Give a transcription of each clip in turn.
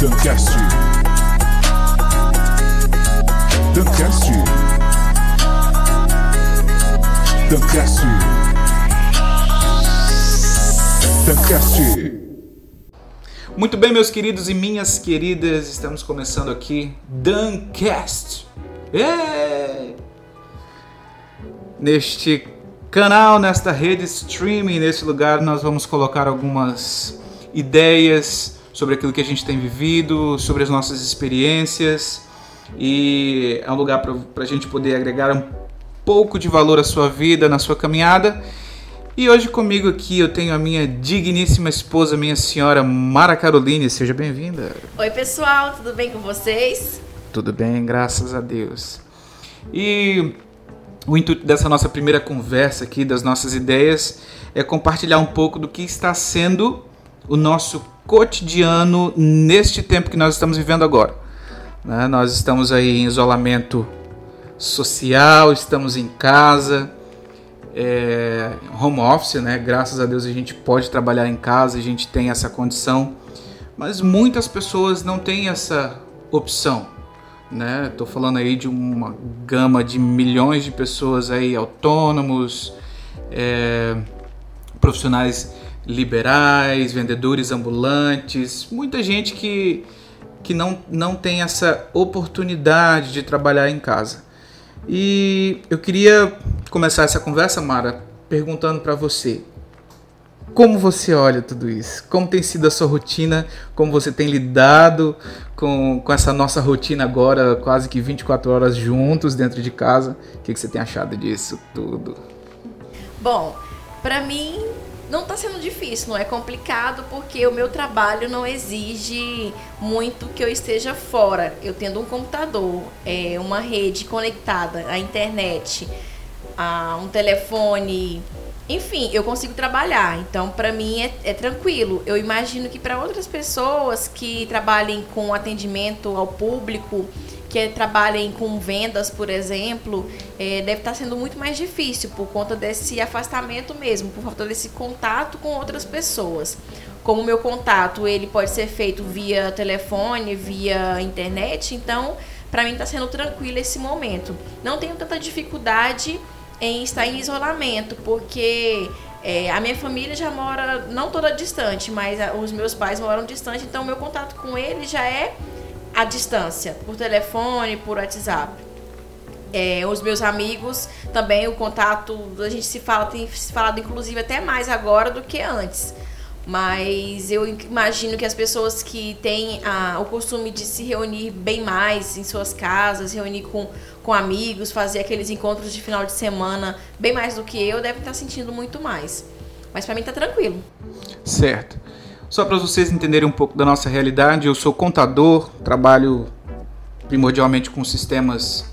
Duncast. Duncast. Duncast. Duncast. Muito bem, meus queridos e minhas queridas, estamos começando aqui Duncast. É! Neste canal, nesta rede streaming, nesse lugar, nós vamos colocar algumas ideias sobre aquilo que a gente tem vivido, sobre as nossas experiências e é um lugar para a gente poder agregar um pouco de valor à sua vida, na sua caminhada. E hoje comigo aqui eu tenho a minha digníssima esposa, minha senhora Mara Caroline. Seja bem-vinda. Oi, pessoal, tudo bem com vocês? Tudo bem, graças a Deus. E o intuito dessa nossa primeira conversa aqui, das nossas ideias, é compartilhar um pouco do que está sendo o nosso cotidiano neste tempo que nós estamos vivendo agora. Né? Nós estamos aí em isolamento social, estamos em casa, é, home office, né? Graças a Deus a gente pode trabalhar em casa, a gente tem essa condição, mas muitas pessoas não têm essa opção, né? Falando aí de uma gama de milhões de pessoas aí autônomos, é, profissionais liberais, vendedores ambulantes, muita gente que, que não, não tem essa oportunidade de trabalhar em casa. E eu queria começar essa conversa, Mara, perguntando para você: como você olha tudo isso? Como tem sido a sua rotina? Como você tem lidado com, com essa nossa rotina agora, quase que 24 horas juntos dentro de casa? O que, que você tem achado disso tudo? Bom, para mim não está sendo difícil, não é complicado, porque o meu trabalho não exige muito que eu esteja fora. Eu tendo um computador, é, uma rede conectada à internet, a um telefone enfim, eu consigo trabalhar. Então, para mim é, é, tranquilo. Eu imagino que para outras pessoas que trabalhem com atendimento ao público, que trabalhem com vendas, por exemplo, é, deve estar tá sendo muito mais difícil por conta desse afastamento mesmo, por falta desse contato com outras pessoas. Como o meu contato ele pode ser feito via telefone, via internet, então para mim está sendo tranquilo esse momento. Não tenho tanta dificuldade em estar em isolamento, porque é, a minha família já mora, não toda distante, mas os meus pais moram distante, então meu contato com eles já é à distância, por telefone, por WhatsApp. É, os meus amigos também, o contato, a gente se fala, tem se falado inclusive até mais agora do que antes. Mas eu imagino que as pessoas que têm a, o costume de se reunir bem mais em suas casas, reunir com, com amigos, fazer aqueles encontros de final de semana bem mais do que eu, devem estar sentindo muito mais. Mas para mim tá tranquilo. Certo. Só para vocês entenderem um pouco da nossa realidade, eu sou contador, trabalho primordialmente com sistemas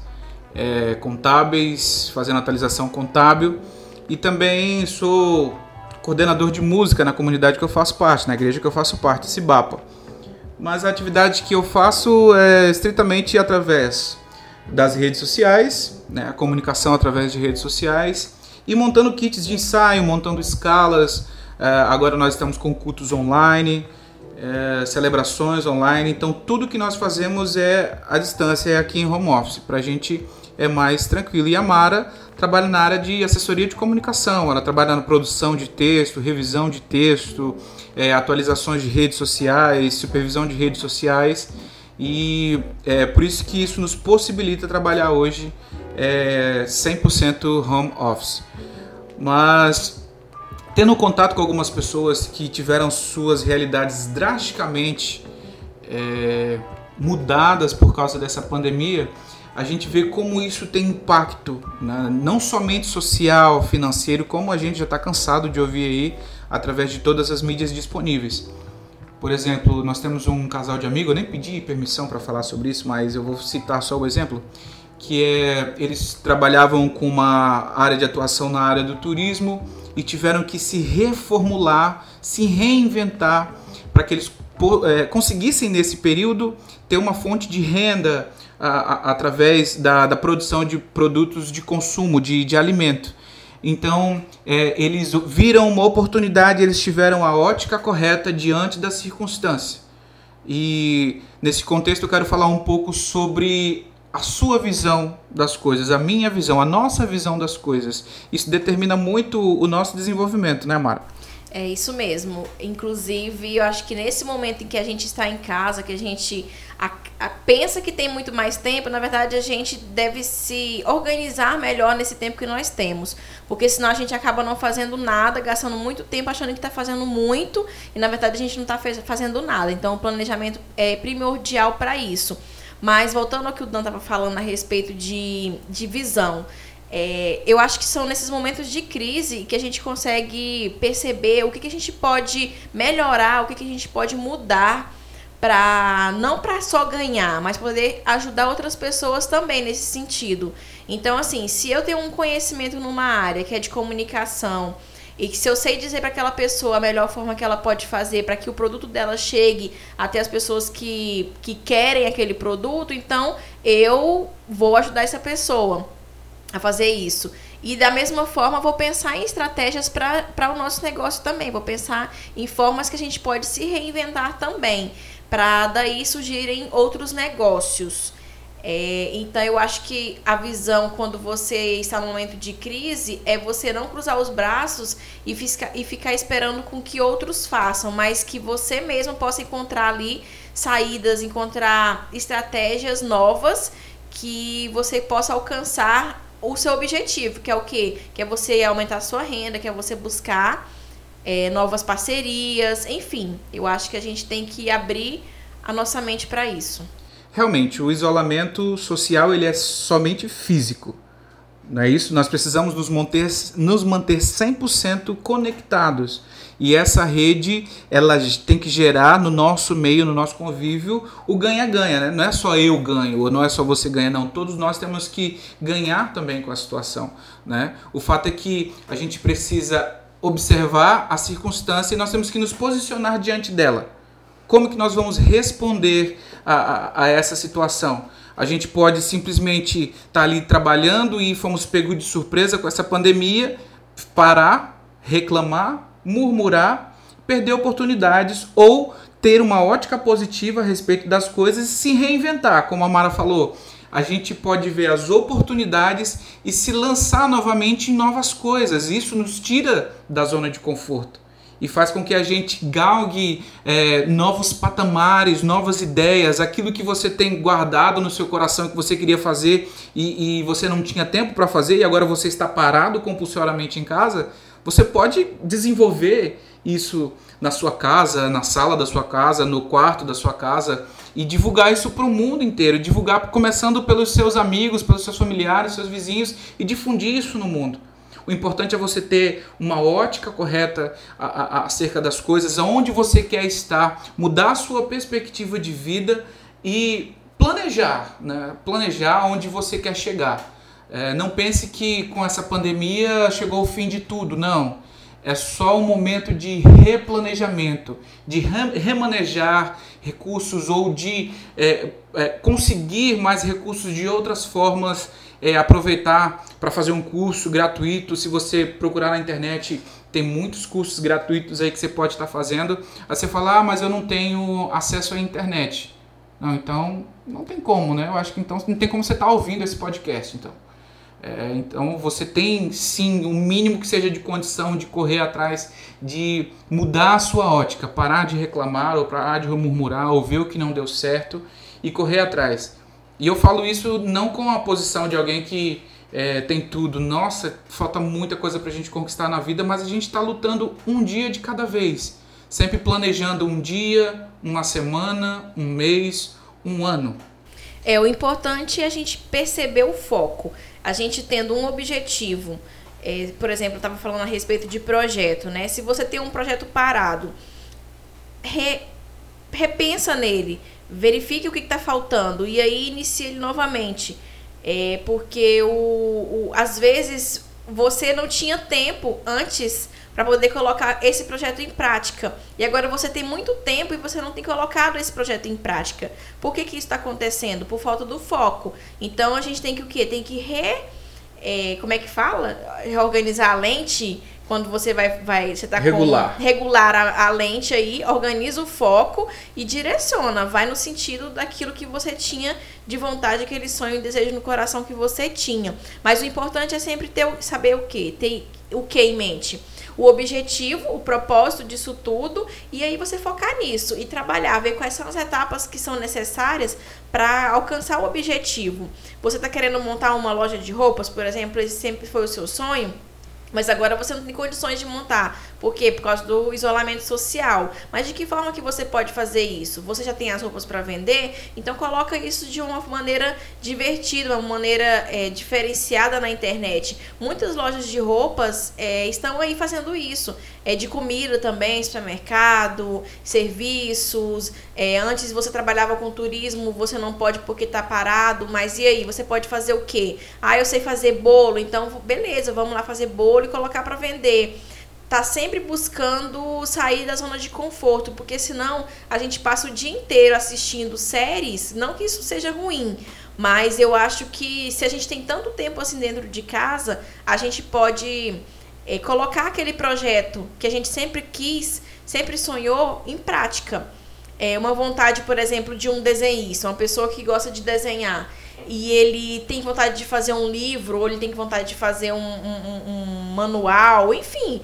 é, contábeis, fazendo atualização contábil e também sou coordenador de música na comunidade que eu faço parte, na igreja que eu faço parte, Cibapa. Mas a atividade que eu faço é estritamente através das redes sociais, né, a comunicação através de redes sociais e montando kits de ensaio, montando escalas. É, agora nós estamos com cultos online, é, celebrações online. Então tudo que nós fazemos é à distância, é aqui em home office, para a gente é mais tranquilo. E a Mara trabalha na área de assessoria de comunicação, ela trabalha na produção de texto, revisão de texto, é, atualizações de redes sociais, supervisão de redes sociais e é por isso que isso nos possibilita trabalhar hoje é, 100% home office. Mas tendo contato com algumas pessoas que tiveram suas realidades drasticamente é, mudadas por causa dessa pandemia, a gente vê como isso tem impacto, né? não somente social, financeiro, como a gente já está cansado de ouvir aí através de todas as mídias disponíveis. Por exemplo, nós temos um casal de amigos, eu nem pedi permissão para falar sobre isso, mas eu vou citar só o exemplo, que é eles trabalhavam com uma área de atuação na área do turismo e tiveram que se reformular, se reinventar para que eles é, conseguissem nesse período ter uma fonte de renda, a, a, através da, da, produção de produtos de consumo, de, de alimento. Então, é, eles viram uma oportunidade, eles tiveram a ótica correta diante da circunstância. E nesse contexto eu quero falar um pouco sobre a sua visão das coisas, a minha visão, a nossa visão das coisas. Isso determina muito o nosso desenvolvimento, né, Mara? É isso mesmo. Inclusive, eu acho que nesse momento em que a gente está em casa, que a gente a, a, pensa que tem muito mais tempo, na verdade a gente deve se organizar melhor nesse tempo que nós temos. Porque senão a gente acaba não fazendo nada, gastando muito tempo achando que está fazendo muito e na verdade a gente não está fazendo nada. Então o planejamento é primordial para isso. Mas voltando ao que o Dan estava falando a respeito de, de visão. É, eu acho que são nesses momentos de crise que a gente consegue perceber o que, que a gente pode melhorar, o que, que a gente pode mudar para não para só ganhar, mas poder ajudar outras pessoas também nesse sentido. Então, assim, se eu tenho um conhecimento numa área que é de comunicação e que se eu sei dizer para aquela pessoa a melhor forma que ela pode fazer para que o produto dela chegue até as pessoas que, que querem aquele produto, então eu vou ajudar essa pessoa a fazer isso. E da mesma forma, vou pensar em estratégias para o nosso negócio também. Vou pensar em formas que a gente pode se reinventar também para daí surgirem outros negócios. É, então eu acho que a visão quando você está no momento de crise é você não cruzar os braços e, fisca, e ficar esperando com que outros façam, mas que você mesmo possa encontrar ali saídas, encontrar estratégias novas que você possa alcançar o seu objetivo, que é o quê? Que é você aumentar a sua renda, que é você buscar é, novas parcerias, enfim. Eu acho que a gente tem que abrir a nossa mente para isso. Realmente, o isolamento social ele é somente físico. Não é isso? Nós precisamos nos manter, nos manter 100% conectados. E essa rede, ela tem que gerar no nosso meio, no nosso convívio, o ganha-ganha, né? Não é só eu ganho, ou não é só você ganha, não. Todos nós temos que ganhar também com a situação, né? O fato é que a gente precisa observar a circunstância e nós temos que nos posicionar diante dela. Como que nós vamos responder a, a, a essa situação? A gente pode simplesmente estar tá ali trabalhando e fomos pegos de surpresa com essa pandemia, parar, reclamar, murmurar, perder oportunidades ou ter uma ótica positiva a respeito das coisas e se reinventar, como a Mara falou a gente pode ver as oportunidades e se lançar novamente em novas coisas. Isso nos tira da zona de conforto e faz com que a gente galgue é, novos patamares, novas ideias, aquilo que você tem guardado no seu coração que você queria fazer e, e você não tinha tempo para fazer e agora você está parado compulsoriamente em casa. Você pode desenvolver isso na sua casa, na sala da sua casa, no quarto da sua casa e divulgar isso para o mundo inteiro, divulgar começando pelos seus amigos, pelos seus familiares, seus vizinhos e difundir isso no mundo. O importante é você ter uma ótica correta acerca das coisas, aonde você quer estar, mudar a sua perspectiva de vida e planejar, né? planejar onde você quer chegar. É, não pense que com essa pandemia chegou o fim de tudo, não é só um momento de replanejamento, de remanejar recursos ou de é, é, conseguir mais recursos de outras formas, é, aproveitar para fazer um curso gratuito. Se você procurar na internet, tem muitos cursos gratuitos aí que você pode estar tá fazendo. Aí você fala, ah, mas eu não tenho acesso à internet. Não, então não tem como, né? Eu acho que então não tem como você estar tá ouvindo esse podcast, então. É, então você tem sim um mínimo que seja de condição de correr atrás, de mudar a sua ótica, parar de reclamar ou parar de murmurar ou ver o que não deu certo e correr atrás. E eu falo isso não com a posição de alguém que é, tem tudo, nossa, falta muita coisa para a gente conquistar na vida, mas a gente está lutando um dia de cada vez, sempre planejando um dia, uma semana, um mês, um ano. É, o importante é a gente perceber o foco. A gente tendo um objetivo, é, por exemplo, eu estava falando a respeito de projeto, né? Se você tem um projeto parado, re, repensa nele, verifique o que está faltando e aí inicie ele novamente. É, porque o, o, às vezes você não tinha tempo antes para poder colocar esse projeto em prática. E agora você tem muito tempo e você não tem colocado esse projeto em prática. Por que, que isso está acontecendo? Por falta do foco. Então a gente tem que o quê? Tem que re. É, como é que fala? Reorganizar a lente, quando você vai, vai você tá Regular. com regular a, a lente aí, organiza o foco e direciona, vai no sentido daquilo que você tinha de vontade, aquele sonho e desejo no coração que você tinha. Mas o importante é sempre ter saber o que, ter o que em mente o objetivo, o propósito disso tudo, e aí você focar nisso e trabalhar, ver quais são as etapas que são necessárias para alcançar o objetivo. Você está querendo montar uma loja de roupas, por exemplo, esse sempre foi o seu sonho? Mas agora você não tem condições de montar. Por quê? Por causa do isolamento social. Mas de que forma que você pode fazer isso? Você já tem as roupas para vender? Então coloca isso de uma maneira divertida, uma maneira é, diferenciada na internet. Muitas lojas de roupas é, estão aí fazendo isso. É de comida também, supermercado, serviços. É, antes você trabalhava com turismo, você não pode porque está parado. Mas e aí? Você pode fazer o quê? Ah, eu sei fazer bolo. Então, beleza, vamos lá fazer bolo e colocar para vender tá sempre buscando sair da zona de conforto, porque senão a gente passa o dia inteiro assistindo séries, não que isso seja ruim, mas eu acho que se a gente tem tanto tempo assim dentro de casa, a gente pode é, colocar aquele projeto que a gente sempre quis, sempre sonhou em prática. É uma vontade, por exemplo, de um desenhista, uma pessoa que gosta de desenhar e ele tem vontade de fazer um livro, ou ele tem vontade de fazer um, um, um manual, enfim,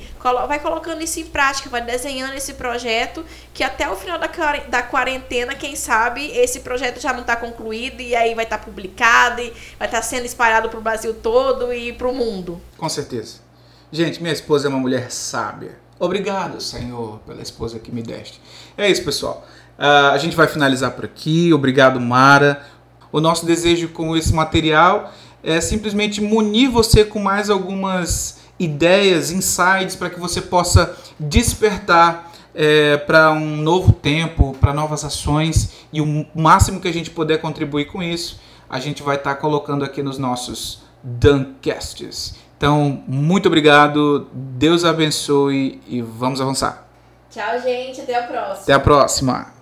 vai colocando isso em prática, vai desenhando esse projeto, que até o final da, quarentena, quem sabe, esse projeto já não está concluído e aí vai estar tá publicado e vai estar tá sendo espalhado para o Brasil todo e para o mundo. Com certeza. Gente, minha esposa é uma mulher sábia. Obrigado, Senhor, pela esposa que me deste. É isso, pessoal. Uh, a gente vai finalizar por aqui. Obrigado, Mara. O nosso desejo com esse material é simplesmente munir você com mais algumas ideias, insights para que você possa despertar é, para um novo tempo, para novas ações e o máximo que a gente puder contribuir com isso, a gente vai estar tá colocando aqui nos nossos Duncasts. Então, muito obrigado, Deus abençoe e vamos avançar. Tchau, gente, até a próxima. Até a próxima.